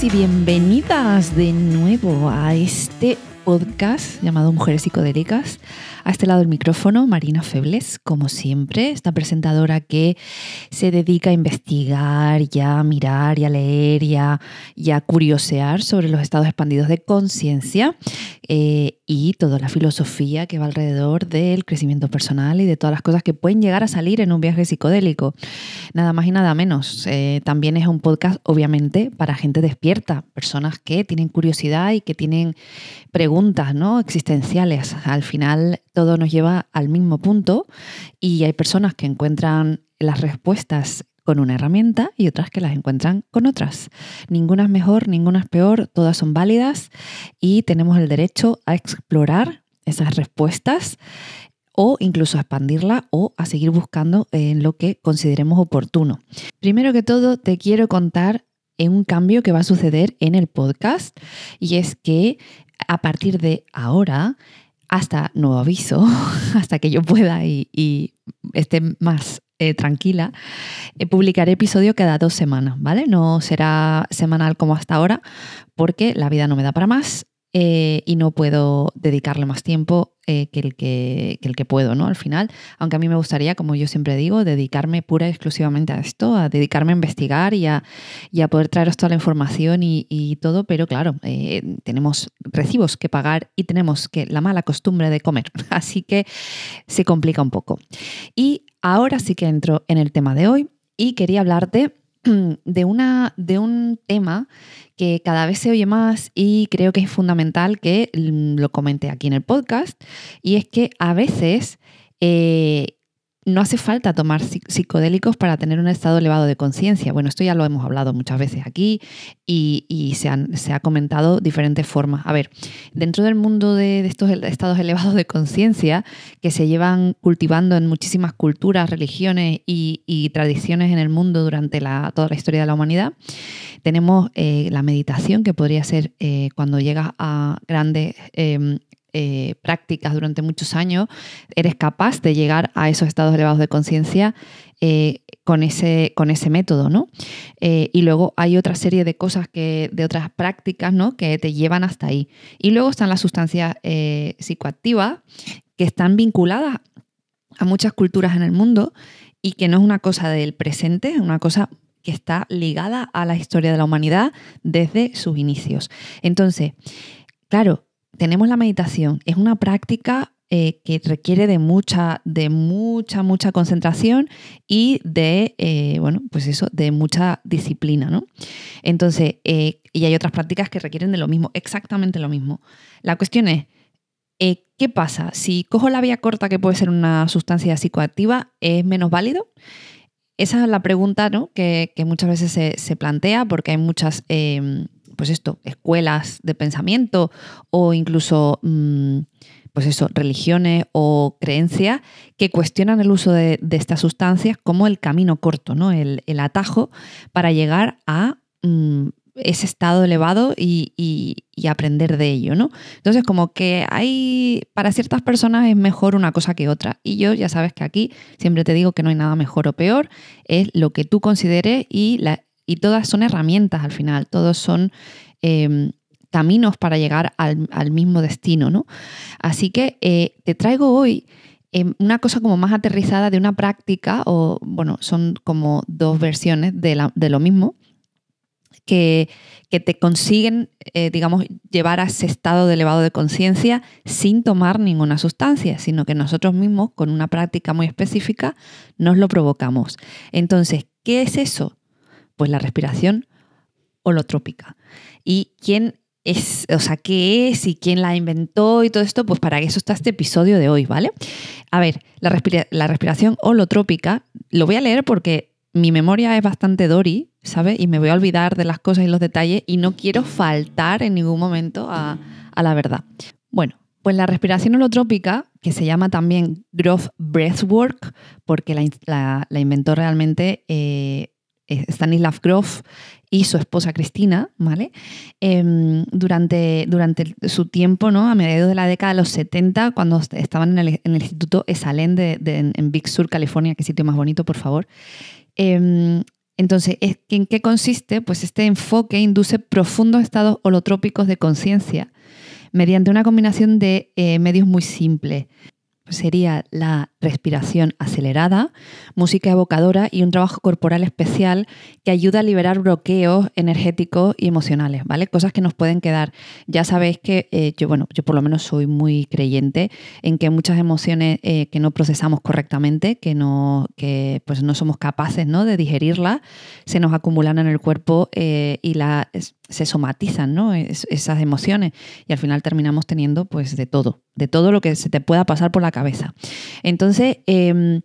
Y bienvenidas de nuevo a este podcast llamado Mujeres Psicodélicas. A este lado del micrófono, Marina Febles, como siempre, esta presentadora que se dedica a investigar y a mirar y a leer y a, curiosear sobre los estados expandidos de conciencia eh, y toda la filosofía que va alrededor del crecimiento personal y de todas las cosas que pueden llegar a salir en un viaje psicodélico. Nada más y nada menos. Eh, también es un podcast, obviamente, para gente despierta, personas que tienen curiosidad y que tienen preguntas ¿no? existenciales. Al final, todo nos lleva al mismo punto y hay personas que encuentran las respuestas con una herramienta y otras que las encuentran con otras. Ninguna es mejor, ninguna es peor, todas son válidas y tenemos el derecho a explorar esas respuestas o incluso a expandirla o a seguir buscando en lo que consideremos oportuno. Primero que todo, te quiero contar un cambio que va a suceder en el podcast y es que a partir de ahora hasta nuevo aviso, hasta que yo pueda y, esté más eh, tranquila, eh, publicaré episodio cada dos semanas, ¿vale? No será semanal como hasta ahora, porque la vida no me da para más eh, y no puedo dedicarle más tiempo eh, que, el que, el que puedo, ¿no? Al final, aunque a mí me gustaría, como yo siempre digo, dedicarme pura y exclusivamente a esto, a dedicarme a investigar y a, poder traeros toda la información y, todo, pero claro, eh, tenemos recibos que pagar y tenemos que la mala costumbre de comer, así que se complica un poco. Y ahora sí que entro en el tema de hoy y quería hablarte de, una, de un tema que cada vez se oye más y creo que es fundamental que mm, lo comente aquí en el podcast, y es que a veces eh, no hace falta tomar psicodélicos para tener un estado elevado de conciencia. Bueno, esto ya lo hemos hablado muchas veces aquí y, se, ha comentado diferentes formas. A ver, dentro del mundo de, estos estados elevados de conciencia que se llevan cultivando en muchísimas culturas, religiones y, tradiciones en el mundo durante toda la historia de la humanidad, tenemos eh, la meditación, que podría ser eh, cuando llegas a grandes em, eh, prácticas durante muchos años, eres capaz de llegar a esos estados elevados de conciencia eh, con, ese, con ese método, ¿no? Eh, y luego hay otra serie de cosas que, de otras prácticas, ¿no? Que te llevan hasta ahí. Y luego están las sustancias psicoactivas que están vinculadas a muchas culturas en el mundo y que no es una cosa del presente, es una cosa que está ligada a la historia de la humanidad desde sus inicios. Entonces, claro, tenemos la meditación. Es una práctica eh, que requiere de mucha, de mucha, mucha concentración y de, eh, bueno, pues eso, de mucha disciplina, ¿no? Entonces, eh, y hay otras prácticas que requieren de lo mismo, exactamente lo mismo. La cuestión es, ¿qué pasa? Si cojo la vía corta, que puede ser una sustancia psicoactiva, ¿es menos válido? Esa es la pregunta ¿no? que, muchas veces se, plantea porque hay muchas em, pues esto, escuelas de pensamiento o incluso, mm, pues eso, religiones o creencias que cuestionan el uso de, estas sustancias como el camino corto, ¿no? El, atajo para llegar a mm, ese estado elevado y, aprender de ello, ¿no? Entonces, como que hay, para ciertas personas es mejor una cosa que otra. Y yo ya sabes que aquí siempre te digo que no hay nada mejor o peor, es lo que tú consideres y la, y todas son herramientas al final, todos son em, caminos para llegar al, mismo destino, ¿no? Así que eh, te traigo hoy em, una cosa como más aterrizada de una práctica, o bueno, son como dos versiones de, lo mismo, que, te consiguen, eh, digamos, llevar a ese estado de elevado de conciencia sin tomar ninguna sustancia, sino que nosotros mismos, con una práctica muy específica, nos lo provocamos. Entonces, ¿qué es eso? Pues la respiración holotrópica. ¿Y quién es, o sea, qué es y quién la inventó y todo esto? Pues para eso está este episodio de hoy, ¿vale? A ver, la, la respiración holotrópica, lo voy a leer porque mi memoria es bastante Dory, ¿sabes? Y me voy a olvidar de las cosas y los detalles y no quiero faltar en ningún momento a, la verdad. Bueno, pues la respiración holotrópica, que se llama también Growth Breathwork, porque la, inventó realmente eh, Stanislav Grof y su esposa Cristina, ¿vale? Em, durante, durante su tiempo, ¿no? A mediados de la década de los 70, cuando estaban en el, Instituto Esalen de, en Big Sur, California, qué sitio más bonito, por favor. Em, Entonces, ¿en qué consiste? Pues este enfoque induce profundos estados holotrópicos de conciencia mediante una combinación de eh, medios muy simples sería la respiración acelerada, música evocadora y un trabajo corporal especial que ayuda a liberar bloqueos energéticos y emocionales, ¿vale? Cosas que nos pueden quedar. Ya sabéis que eh, yo, bueno, yo por lo menos soy muy creyente en que muchas emociones eh, que no procesamos correctamente, que no, que pues no somos capaces ¿no? de digerirlas, se nos acumulan en el cuerpo eh, y la, se somatizan ¿no? esas emociones y al final terminamos teniendo pues de todo, de todo lo que se te pueda pasar por la cabeza. Entonces, em,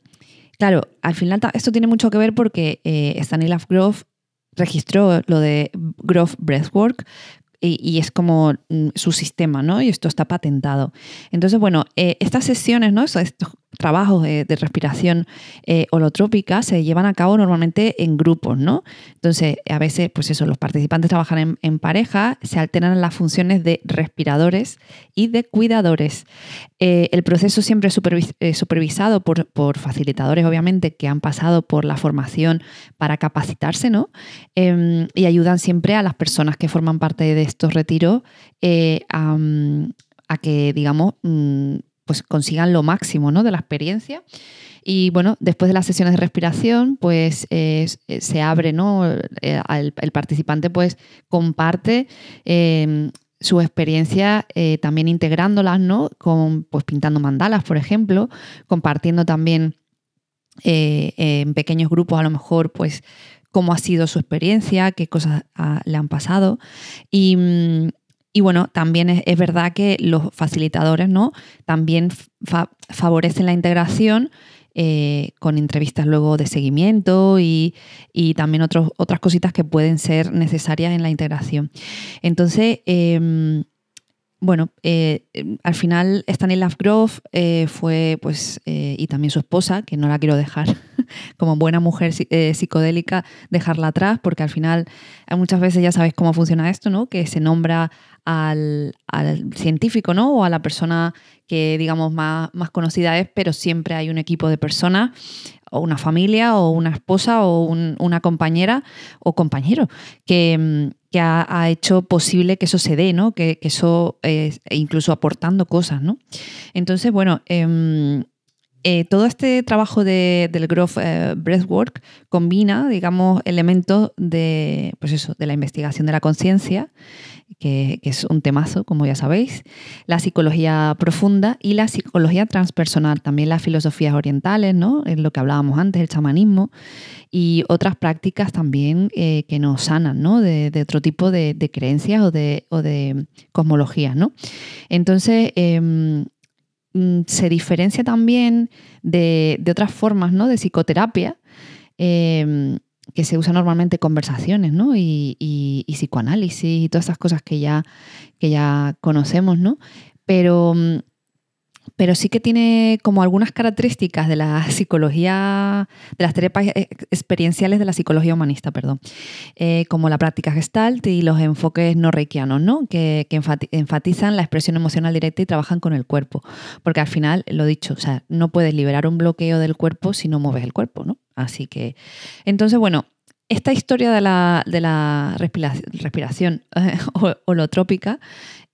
claro, al final esto tiene mucho que ver porque eh, Stanislav Grof registró lo de Grof Breathwork y, es como mm, su sistema, ¿no? Y esto está patentado. Entonces, bueno, eh, estas sesiones, ¿no? Estos, trabajos de, respiración eh, holotrópica se llevan a cabo normalmente en grupos, ¿no? Entonces, a veces, pues eso, los participantes trabajan en, pareja, se alternan las funciones de respiradores y de cuidadores. Eh, el proceso siempre es eh, supervisado por, facilitadores, obviamente, que han pasado por la formación para capacitarse, ¿no? Em, y ayudan siempre a las personas que forman parte de estos retiros a, que, digamos, mm, pues consigan lo máximo ¿no? de la experiencia. Y bueno, después de las sesiones de respiración, pues eh, se abre, ¿no? Eh, el, participante pues comparte em, su experiencia eh, también integrándolas, ¿no? Con, pues pintando mandalas, por ejemplo, compartiendo también en pequeños grupos a lo mejor pues cómo ha sido su experiencia, qué cosas ah, le han pasado. Y, mm, y bueno, también es, verdad que los facilitadores ¿no? también favorecen la integración eh, con entrevistas luego de seguimiento y, también otras cositas que pueden ser necesarias en la integración. Entonces, em, bueno, eh, al final Stanislav Grof eh, fue, pues, y también su esposa, que no la quiero dejar, como buena mujer psicodélica, dejarla atrás, porque al final muchas veces ya sabéis cómo funciona esto, ¿no? Que se nombra al, científico, ¿no? O a la persona que, digamos, más, más conocida es, pero siempre hay un equipo de personas, o una familia, o una esposa, o una compañera o compañero, que, ha, hecho posible que eso se dé, ¿no? Que, eso, e incluso aportando cosas, ¿no? Entonces, bueno, em, eh, todo este trabajo de, del Growth eh, Breathwork combina, digamos, elementos de, pues eso, de la investigación de la conciencia, que, es un temazo, como ya sabéis, la psicología profunda y la psicología transpersonal, también las filosofías orientales, ¿no? Es lo que hablábamos antes, el chamanismo, y otras prácticas también eh, que nos sanan, ¿no? De, otro tipo de, creencias o de, o de cosmologías, ¿no? Entonces, em, se diferencia también de, otras formas, ¿no? De psicoterapia. Em, que se usa normalmente conversaciones, ¿no? Y, psicoanálisis y todas esas cosas que ya, que ya conocemos, ¿no? Pero, pero sí que tiene como algunas características de la psicología, de las terapias experienciales de la psicología humanista, perdón, eh, como la práctica gestalt y los enfoques no reikianos, ¿no? Que, que, enfatizan la expresión emocional directa y trabajan con el cuerpo. Porque al final, lo dicho, o sea, no puedes liberar un bloqueo del cuerpo si no mueves el cuerpo, ¿no? Así que, entonces, bueno, esta historia de la, de la respiración holotrópica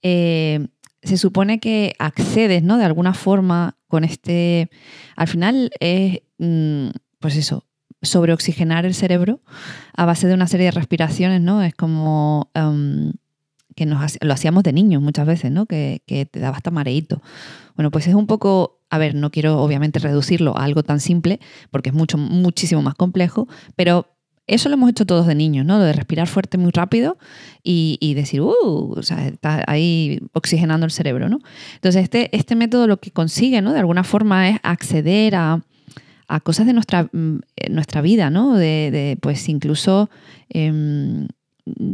eh, se supone que accedes, ¿no? De alguna forma con este. Al final es, mm, pues eso, sobreoxigenar el cerebro a base de una serie de respiraciones, ¿no? Es como em, que nos, lo hacíamos de niños muchas veces, ¿no? Que, te daba hasta mareíto. Bueno, pues es un poco a ver, no quiero obviamente reducirlo a algo tan simple, porque es mucho, muchísimo más complejo, pero eso lo hemos hecho todos de niños, ¿no? De respirar fuerte muy rápido y, decir, uh, o sea, está ahí oxigenando el cerebro, ¿no? Entonces, este, este método lo que consigue, ¿no? De alguna forma es acceder a, cosas de nuestra, mm, nuestra vida, ¿no? De, pues incluso em,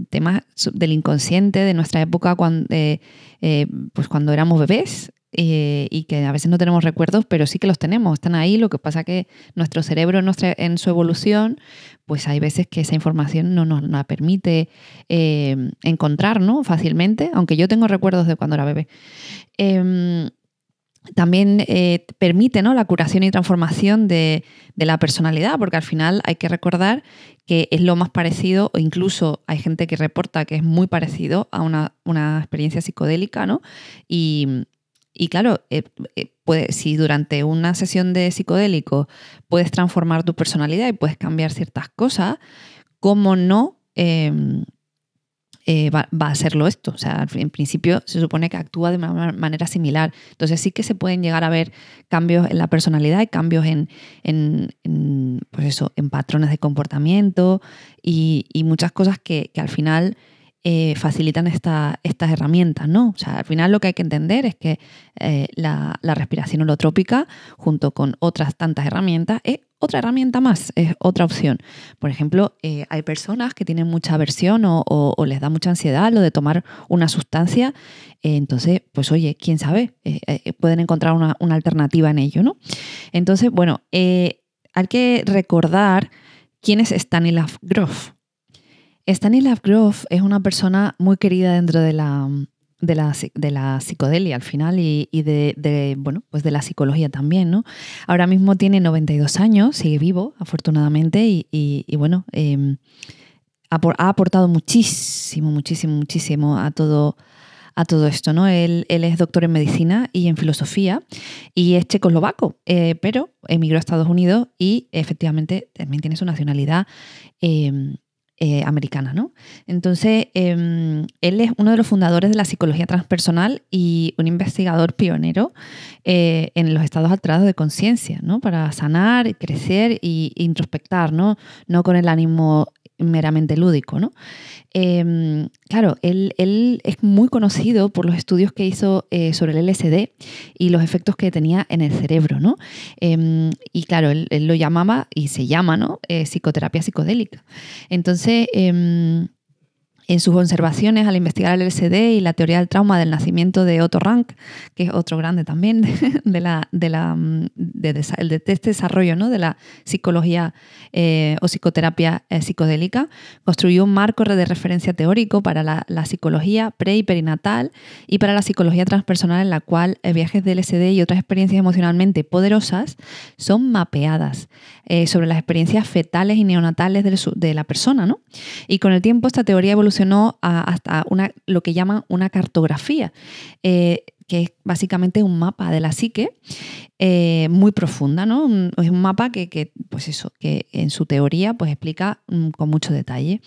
temas del inconsciente de nuestra época cuando, eh, eh, pues cuando éramos bebés, eh, y que a veces no tenemos recuerdos, pero sí que los tenemos, están ahí. Lo que pasa que nuestro cerebro en, su evolución, pues hay veces que esa información no nos la permite eh, encontrar ¿no? fácilmente, aunque yo tengo recuerdos de cuando era bebé. Em, también eh, permite ¿no? la curación y transformación de, la personalidad, porque al final hay que recordar que es lo más parecido, o incluso hay gente que reporta que es muy parecido a una, experiencia psicodélica, ¿no? Y, claro, eh, eh, si durante una sesión de psicodélico puedes transformar tu personalidad y puedes cambiar ciertas cosas, ¿cómo no? Em, eh, va, a serlo esto. O sea, en principio se supone que actúa de manera similar. Entonces sí que se pueden llegar a ver cambios en la personalidad y cambios en, pues eso, en patrones de comportamiento y, muchas cosas que, al final eh, facilitan estas herramientas, ¿no? O sea, al final lo que hay que entender es que eh, la, respiración holotrópica, junto con otras tantas herramientas, es otra herramienta más, es otra opción. Por ejemplo, eh, hay personas que tienen mucha aversión o, les da mucha ansiedad lo de tomar una sustancia, entonces, pues oye, quién sabe, pueden encontrar una, alternativa en ello, ¿no? Entonces, bueno, hay que recordar quién es Stanislav Grof. Stanislav Grof es una persona muy querida dentro de la, de la, de la psicodelia al final y, de, bueno, pues de la psicología también, ¿no? Ahora mismo tiene 92 años, sigue vivo, afortunadamente, y, bueno, em, ha, aportado muchísimo, muchísimo, muchísimo a todo, a todo esto, ¿no? Él, es doctor en medicina y en filosofía y es checoslovaco, eh, pero emigró a Estados Unidos y efectivamente también tiene su nacionalidad em, eh, americana, ¿no? Entonces, em, él es uno de los fundadores de la psicología transpersonal y un investigador pionero eh, en los estados alterados de conciencia, ¿no? Para sanar, crecer e introspectar, ¿no? No con el ánimo meramente lúdico, ¿no? Em, claro, él, es muy conocido por los estudios que hizo eh, sobre el LSD y los efectos que tenía en el cerebro, ¿no? Em, y claro, él, lo llamaba y se llama, ¿no? Eh, psicoterapia psicodélica. Entonces, em, en sus observaciones al investigar el LSD y la teoría del trauma del nacimiento de Otto Rank, que es otro grande también de, la, de, la, de, este desarrollo ¿no? de la psicología eh, o psicoterapia eh, psicodélica, construyó un marco de referencia teórico para la, psicología pre y perinatal y para la psicología transpersonal en la cual eh, viajes de LSD y otras experiencias emocionalmente poderosas son mapeadas sobre las experiencias fetales y neonatales de, la persona. ¿no? Y con el tiempo esta teoría evolucionó hasta lo que llaman una cartografía, eh, que es básicamente un mapa de la psique eh, muy profunda, ¿no? Es un mapa que, pues eso, que en su teoría pues explica mm, con mucho detalle.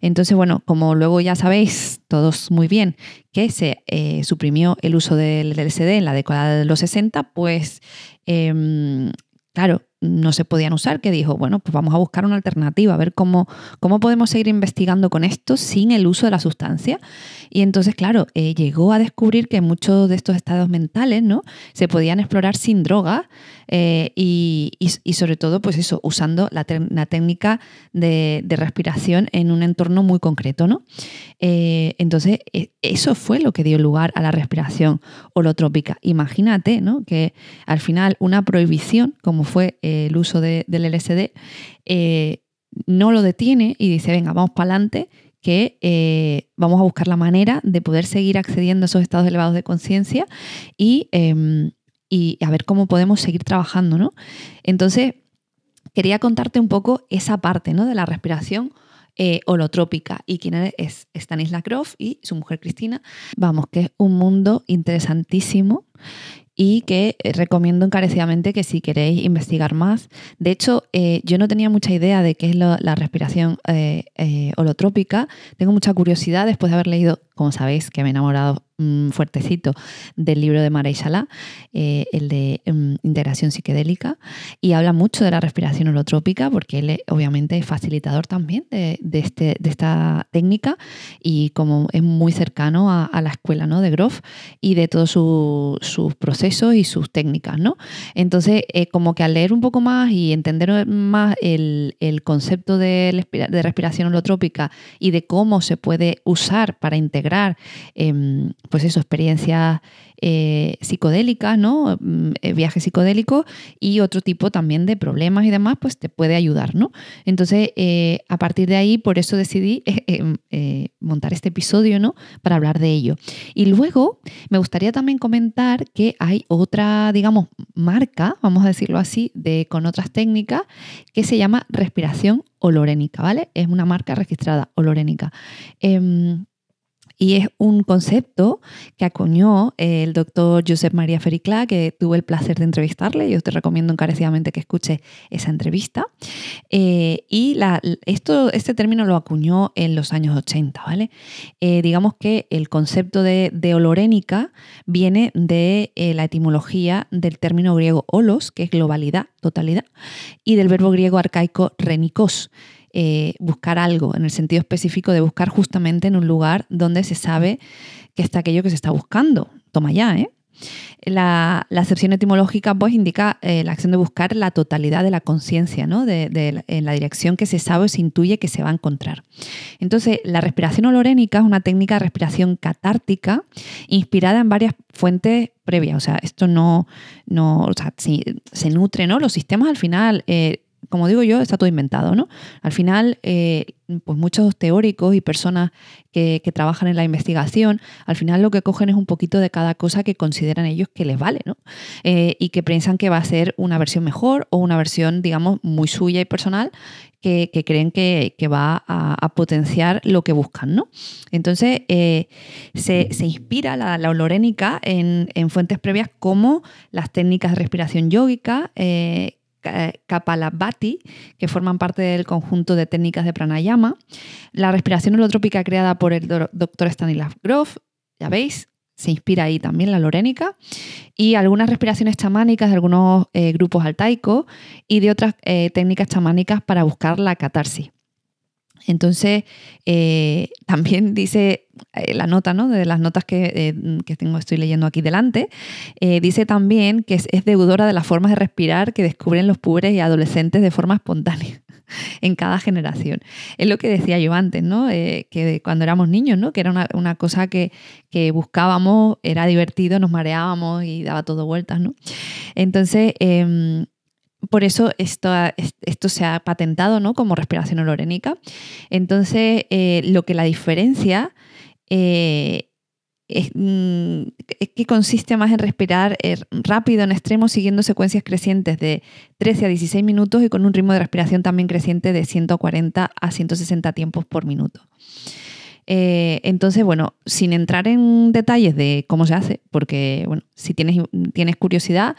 Entonces, bueno, como luego ya sabéis todos muy bien que se eh, suprimió el uso del, del, LSD en la década de los 60, pues em, claro, no se podían usar, que dijo, bueno, pues vamos a buscar una alternativa, a ver cómo, cómo podemos seguir investigando con esto sin el uso de la sustancia. Y entonces, claro, eh, llegó a descubrir que muchos de estos estados mentales ¿no? se podían explorar sin droga eh, y, sobre todo, pues eso, usando la, técnica de, respiración en un entorno muy concreto. ¿no? Eh, entonces, eso fue lo que dio lugar a la respiración holotrópica. Imagínate ¿no? que al final una prohibición, como fue el uso del LSD, eh, no lo detiene y dice, venga, vamos para adelante, que eh, vamos a buscar la manera de poder seguir accediendo a esos estados elevados de conciencia y, em, y, a ver cómo podemos seguir trabajando, ¿no? Entonces, quería contarte un poco esa parte ¿no? de la respiración eh, holotrópica y quién es Stanislav Grof y su mujer Cristina. Vamos, que es un mundo interesantísimo y que eh, recomiendo encarecidamente que si queréis investigar más. De hecho, eh, yo no tenía mucha idea de qué es la respiración eh, holotrópica. Tengo mucha curiosidad después de haber leído, como sabéis, que me he enamorado Mm, fuertecito del libro de Mara Ishala, eh, el de mm, integración psiquedélica, y habla mucho de la respiración holotrópica, porque él obviamente es facilitador también de, este, de esta técnica y como es muy cercano a, la escuela ¿no? de Groff y de todos sus procesos y sus técnicas. ¿no? Entonces, eh, como que al leer un poco más y entender más el, el concepto de, de respiración holotrópica y de cómo se puede usar para integrar integrar em, pues eso, experiencias eh, psicodélicas, ¿no? Mm, eh, viajes psicodélicos y otro tipo también de problemas y demás, pues te puede ayudar, ¿no? Entonces, eh, a partir de ahí, por eso decidí em, montar este episodio, ¿no? Para hablar de ello. Y luego, me gustaría también comentar que hay otra, digamos, marca, vamos a decirlo así, de, con otras técnicas, que se llama respiración olorénica, ¿vale? Es una marca registrada, olorénica. Em, y es un concepto que acuñó el doctor Josep María Fericlá, que tuve el placer de entrevistarle. Yo te recomiendo encarecidamente que escuches esa entrevista. Eh, y esto, este término lo acuñó en los años 80, ¿vale? Eh, digamos que el concepto de, olorénica viene de eh, la etimología del término griego olos, que es globalidad, totalidad, y del verbo griego arcaico renikos, eh, buscar algo, en el sentido específico de buscar justamente en un lugar donde se sabe que está aquello que se está buscando. Toma ya, ¿eh? La, acepción etimológica pues, indica eh, la acción de buscar la totalidad de la conciencia, ¿no? De, en la dirección que se sabe o se intuye que se va a encontrar. Entonces, la respiración olorénica es una técnica de respiración catártica inspirada en varias fuentes previas. O sea, esto no, no o sea, se nutre, ¿no? Los sistemas al final eh, como digo yo, está todo inventado, ¿no? Al final, eh, pues muchos teóricos y personas que, trabajan en la investigación, al final lo que cogen es un poquito de cada cosa que consideran ellos que les vale, ¿no? Eh, y que piensan que va a ser una versión mejor o una versión, digamos, muy suya y personal que, creen que, va a, potenciar lo que buscan, ¿no? Entonces, eh, se, inspira la, la olorénica en, fuentes previas como las técnicas de respiración yógica, Kapalabhati, que forman parte del conjunto de técnicas de pranayama, la respiración holotrópica creada por el doctor Stanislav Grof, ya veis, se inspira ahí también la lorénica, y algunas respiraciones chamánicas de algunos eh, grupos altaicos y de otras eh, técnicas chamánicas para buscar la catarsis. Entonces, eh, también dice eh, la nota, ¿no? De las notas que, eh, tengo, estoy leyendo aquí delante, dice también que es, deudora de las formas de respirar que descubren los pobres y adolescentes de forma espontánea en cada generación. Es lo que decía yo antes, ¿no? que cuando éramos niños, ¿no? Que era una, cosa que, que, buscábamos, era divertido, nos mareábamos y daba todo vueltas, ¿no? Entonces, em, por eso esto, se ha patentado ¿no? como respiración olorénica. Entonces, eh, lo que la diferencia eh, mm, es, que consiste más en respirar eh, rápido en extremo siguiendo secuencias crecientes de 13 a 16 minutos y con un ritmo de respiración también creciente de 140 a 160 tiempos por minuto. entonces, bueno, sin entrar en detalles de cómo se hace, porque bueno, si tienes curiosidad,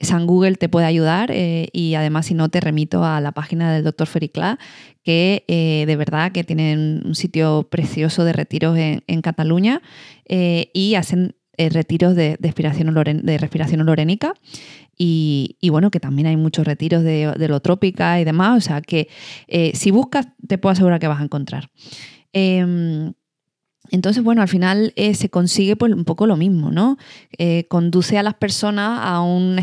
San Google te puede ayudar eh, y además si no te remito a la página del doctor Fericlá, que eh, de verdad que tienen un sitio precioso de retiros en, Cataluña eh, y hacen retiros de, respiración de respiración olorénica. Y, bueno, que también hay muchos retiros de, de lo trópica y demás. O sea que si buscas, te puedo asegurar que vas a encontrar. Entonces, bueno, al final eh, se consigue pues, un poco lo mismo, ¿no? Eh, conduce a las personas a un,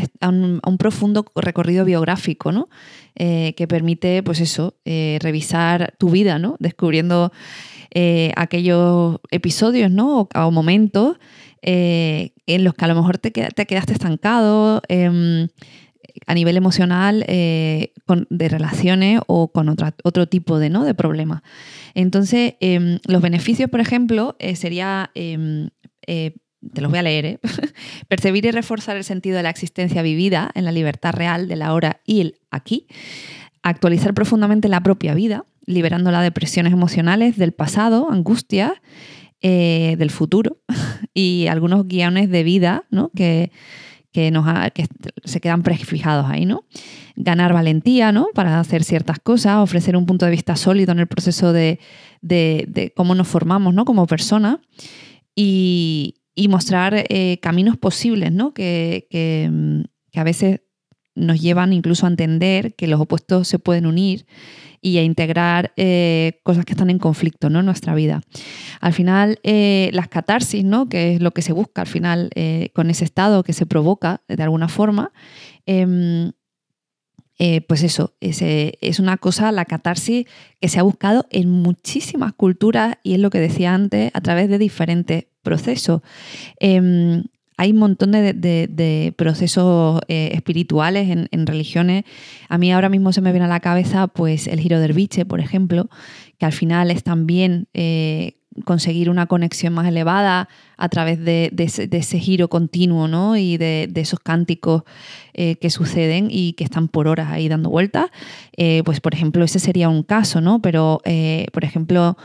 profundo recorrido biográfico, ¿no? Eh, que permite, pues eso, revisar tu vida, ¿no? Descubriendo aquellos episodios, ¿no? O, momentos en los que a lo mejor te, te quedaste estancado em, a nivel emocional de relaciones o con otro tipo de, ¿no? de problemas. Entonces, em, los beneficios, por ejemplo, eh, sería, em, eh, te los voy a leer, ¿eh? percibir y reforzar el sentido de la existencia vivida en la libertad real de la hora y el aquí, actualizar profundamente la propia vida, liberando las depresiones emocionales del pasado, angustia, del futuro y algunos guiones de vida ¿no? que, que, nos que se quedan prefijados ahí, ¿no? Ganar valentía, ¿no? Para hacer ciertas cosas, ofrecer un punto de vista sólido en el proceso de, cómo nos formamos, ¿no? Como persona y, mostrar eh, caminos posibles, ¿no? Que, que, que a veces nos llevan incluso a entender que los opuestos se pueden unir y a integrar eh, cosas que están en conflicto ¿no? en nuestra vida. Al final, eh, las catarsis, ¿no? que es lo que se busca al final con ese estado que se provoca de alguna forma, em, pues eso, es, es, una cosa, la catarsis, que se ha buscado en muchísimas culturas y es lo que decía antes, a través de diferentes procesos. Hay un montón de, procesos eh, espirituales en, religiones. A mí ahora mismo se me viene a la cabeza pues el giro del biche, por ejemplo, que al final es también eh, conseguir una conexión más elevada a través de, ese, giro continuo ¿no? y de, esos cánticos eh, que suceden y que están por horas ahí dando vueltas. pues por ejemplo, ese sería un caso, ¿no? Pero, por ejemplo,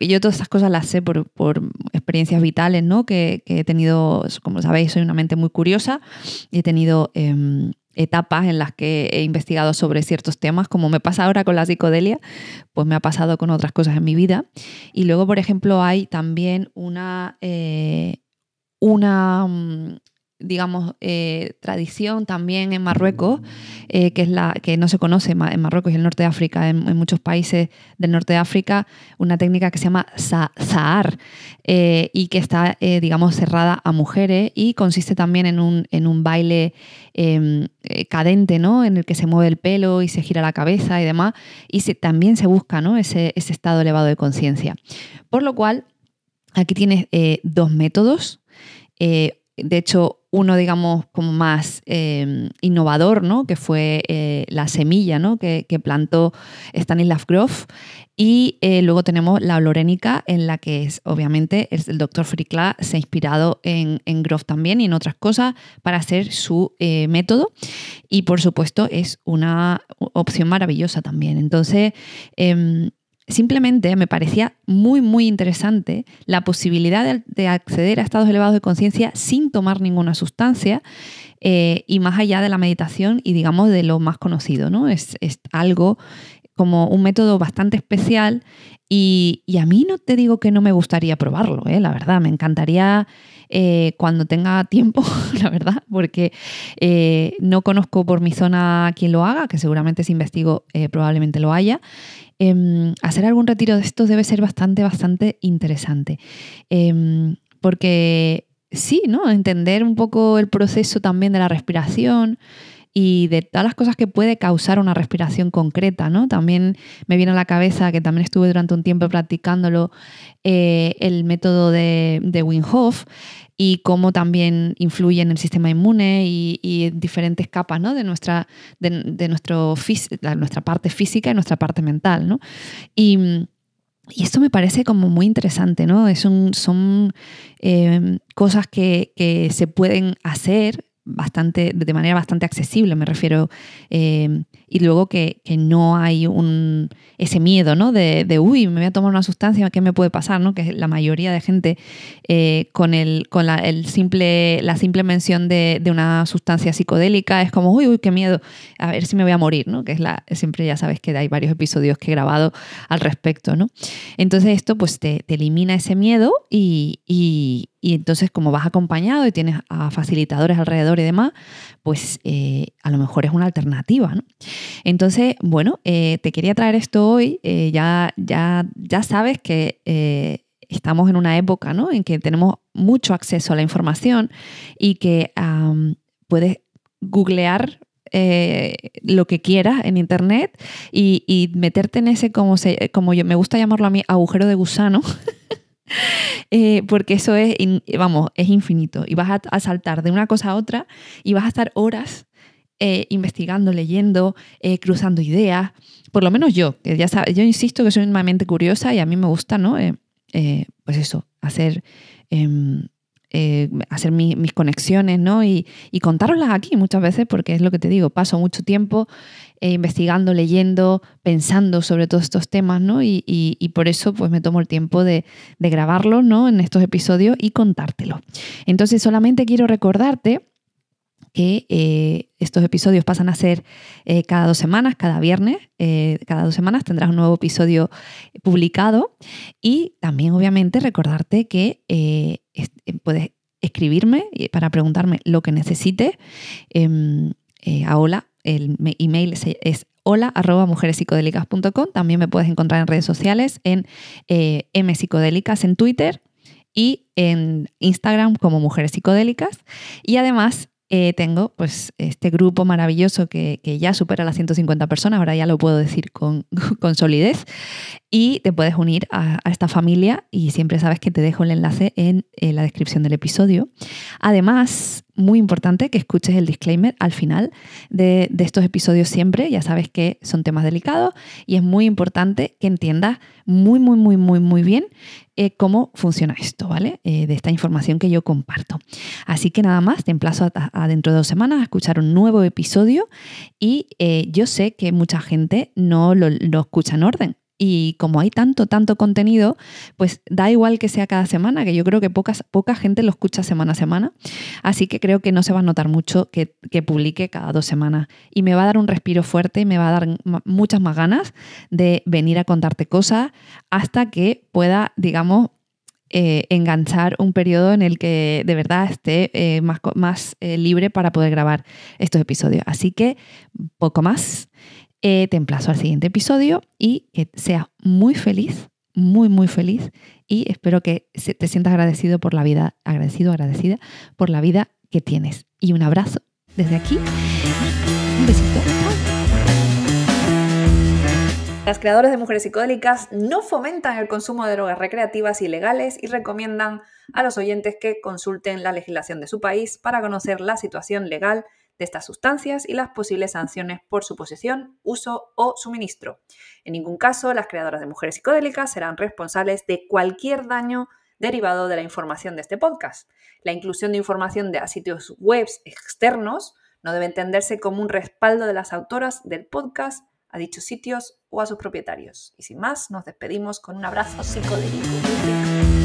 yo todas estas cosas las sé por, experiencias vitales, ¿no? Que, he tenido, como sabéis, soy una mente muy curiosa y he tenido em, etapas en las que he investigado sobre ciertos temas, como me pasa ahora con la psicodelia, pues me ha pasado con otras cosas en mi vida. Y luego, por ejemplo, hay también una, eh, una mm, digamos, eh, tradición también en Marruecos, eh, que es la que no se conoce en Marruecos y el norte de África, en, muchos países del norte de África, una técnica que se llama Zahar eh, y que está, digamos, cerrada a mujeres y consiste también en un, en un baile em, cadente, ¿no? En el que se mueve el pelo y se gira la cabeza y demás, y también se busca, ¿no? Ese, ese estado elevado de conciencia. Por lo cual, aquí tienes dos métodos. de hecho, uno, digamos, como más em, innovador, ¿no? que fue eh, la semilla ¿no? que, plantó Stanislav Grof. Y eh, luego tenemos la olorénica, en la que es, obviamente, el, doctor Fricla se ha inspirado en, en, Grof también y en otras cosas para hacer su eh, método. Y por supuesto, es una opción maravillosa también. Entonces, em, simplemente me parecía muy, muy interesante la posibilidad de, acceder a estados elevados de conciencia sin tomar ninguna sustancia eh, y más allá de la meditación y digamos de lo más conocido, ¿no? Es, algo como un método bastante especial y, a mí no te digo que no me gustaría probarlo, ¿eh? la verdad, me encantaría eh, cuando tenga tiempo, la verdad, porque no conozco por mi zona quien lo haga, que seguramente si investigo probablemente lo haya. Em, hacer algún retiro de estos debe ser bastante, bastante interesante. Em, porque sí, ¿no? Entender un poco el proceso también de la respiración y de todas las cosas que puede causar una respiración concreta, ¿no? También me viene a la cabeza que también estuve durante un tiempo practicándolo eh, el método de, de Wim y cómo también influye en el sistema inmune y, en diferentes capas ¿no? de, nuestra, de, nuestro, nuestra parte física y nuestra parte mental. ¿no? Y, esto me parece como muy interesante, ¿no? Son eh, cosas que, que, se pueden hacer bastante, de manera bastante accesible, me refiero. Eh, y luego que, no hay un, ese miedo, ¿no? De, uy, me voy a tomar una sustancia, ¿qué me puede pasar? ¿no? Que la mayoría de gente eh, con, el, con la, el simple, la simple mención de, una sustancia psicodélica es como, uy, uy, qué miedo, a ver si me voy a morir, ¿no? Que es la, siempre ya sabes que hay varios episodios que he grabado al respecto, ¿no? Entonces esto pues te, elimina ese miedo y entonces, como vas acompañado y tienes a facilitadores alrededor y demás, pues eh, a lo mejor es una alternativa. ¿no? Entonces, bueno, eh, te quería traer esto hoy. Eh, ya, ya, ya sabes que estamos en una época ¿no? en que tenemos mucho acceso a la información y que puedes googlear lo que quieras en internet y, meterte en ese, como, se, como yo me gusta llamarlo a mí, agujero de gusano, Eh, porque eso es, vamos, es infinito. Y vas a, saltar de una cosa a otra y vas a estar horas eh, investigando, leyendo, eh, cruzando ideas. Por lo menos yo, que ya sabes, yo insisto que soy una mente curiosa y a mí me gusta, ¿no? pues eso, hacer em, hacer mis conexiones ¿no? y, y contároslas aquí muchas veces porque es lo que te digo, paso mucho tiempo eh, investigando, leyendo, pensando sobre todos estos temas ¿no? y, y, por eso pues me tomo el tiempo de, de grabarlos ¿no? en estos episodios y contártelo. Entonces solamente quiero recordarte que eh, estos episodios pasan a ser eh, cada dos semanas, cada viernes, cada dos semanas tendrás un nuevo episodio publicado y también obviamente recordarte que puedes escribirme para preguntarme lo que necesites em, a el email es hola arroba mujerespsicodélicas.com. También me puedes encontrar en redes sociales, en mpsicodélicas en Twitter y en Instagram como Mujeres Psicodélicas. Y además eh, tengo pues este grupo maravilloso que, ya supera las 150 personas, ahora ya lo puedo decir con, con solidez, y te puedes unir a, esta familia y siempre sabes que te dejo el enlace en, la descripción del episodio. Además, muy importante que escuches el disclaimer al final de, estos episodios siempre. Ya sabes que son temas delicados y es muy importante que entiendas muy, muy, muy, muy, muy bien eh, cómo funciona esto, ¿vale? Eh, de esta información que yo comparto. Así que nada más, te emplazo a, dentro de dos semanas a escuchar un nuevo episodio y eh, yo sé que mucha gente no lo escucha en orden. Y como hay tanto, tanto contenido, pues da igual que sea cada semana, que yo creo que pocas, poca gente lo escucha semana a semana. Así que creo que no se va a notar mucho que, publique cada dos semanas. Y me va a dar un respiro fuerte y me va a dar muchas más ganas de venir a contarte cosas hasta que pueda, digamos, eh, enganchar un periodo en el que de verdad esté eh, más, más eh, libre para poder grabar estos episodios. Así que poco más. Eh, te emplazo al siguiente episodio y que seas muy feliz, muy, muy feliz y espero que te sientas agradecido por la vida, agradecido, agradecida por la vida que tienes. Y un abrazo desde aquí. Un besito. Las creadoras de mujeres psicodélicas no fomentan el consumo de drogas recreativas ilegales y recomiendan a los oyentes que consulten la legislación de su país para conocer la situación legal de estas sustancias y las posibles sanciones por su posesión, uso o suministro. En ningún caso, las creadoras de mujeres psicodélicas serán responsables de cualquier daño derivado de la información de este podcast. La inclusión de información de sitios web externos no debe entenderse como un respaldo de las autoras del podcast a dichos sitios o a sus propietarios. Y sin más, nos despedimos con un abrazo psicodélico.